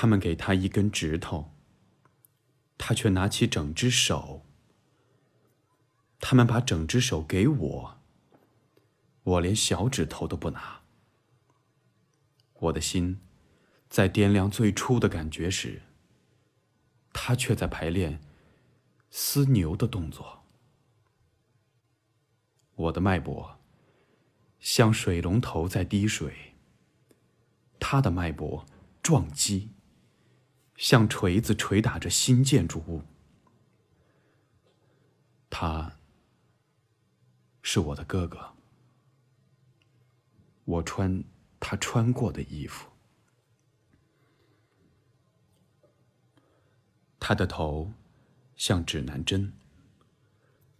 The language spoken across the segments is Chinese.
他们给他一根指头，他却拿起整只手。他们把整只手给我，我连小指头都不拿。我的心在掂量最初的感觉时，他却在排练撕牛的动作。我的脉搏像水龙头在滴水，他的脉搏撞击，像锤子捶打着新建筑物。他。是我的哥哥，我穿他穿过的衣服。他的头像指南针，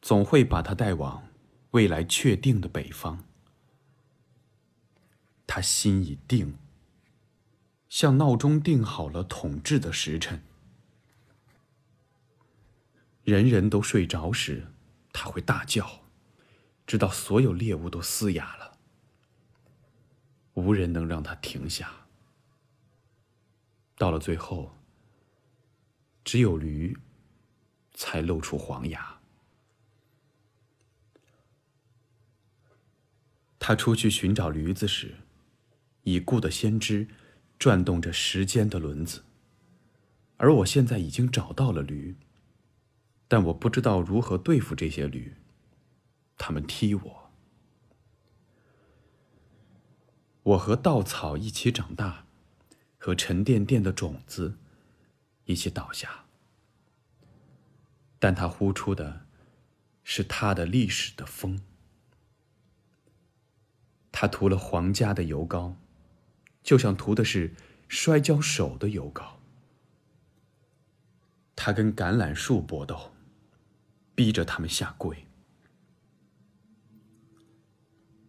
总会把他带往未来确定的北方。他心已定，像闹钟定好了统治的时辰。人人都睡着时，他会大叫。直到所有猎物都嘶哑了，无人能让他停下。到了最后，只有驴才露出黄牙。他出去寻找驴子时，已故的先知转动着时间的轮子，而我现在已经找到了驴，但我不知道如何对付这些驴。他们踢我，我和稻草一起长大，和沉甸甸的种子一起倒下。但他呼出的，是他的历史的风。他涂了皇家的油膏，就像涂的是摔跤手的油膏。他跟橄榄树搏斗，逼着他们下跪。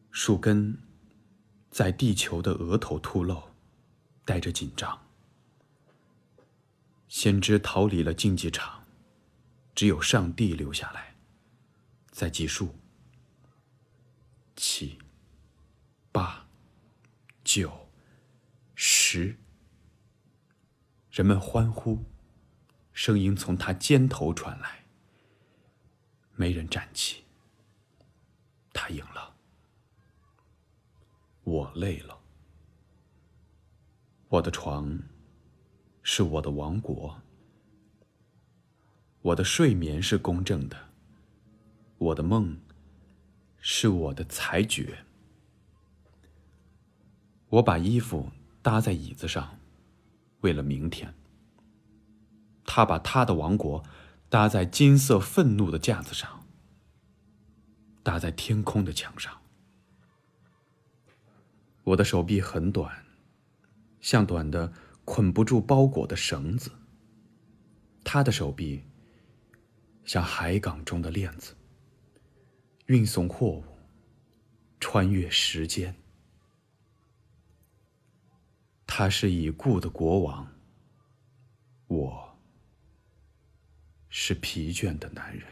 树根在地球的额头凸露，带着紧张。先知逃离了竞技场，只有上帝留下来，在计数。七、八、九、时，人们欢呼，声音从他肩头传来。没人站起，他赢了。我累了。我的床是我的王国，我的睡眠是公正的，我的梦是我的裁决。我把衣服搭在椅子上，为了明天。他把他的王国搭在金色愤怒的架子上，搭在天空的墙上。我的手臂很短，像短的捆不住包裹的绳子。他的手臂像海港中的链子，运送货物，穿越时间。他是已故的国王，我是疲倦的男人。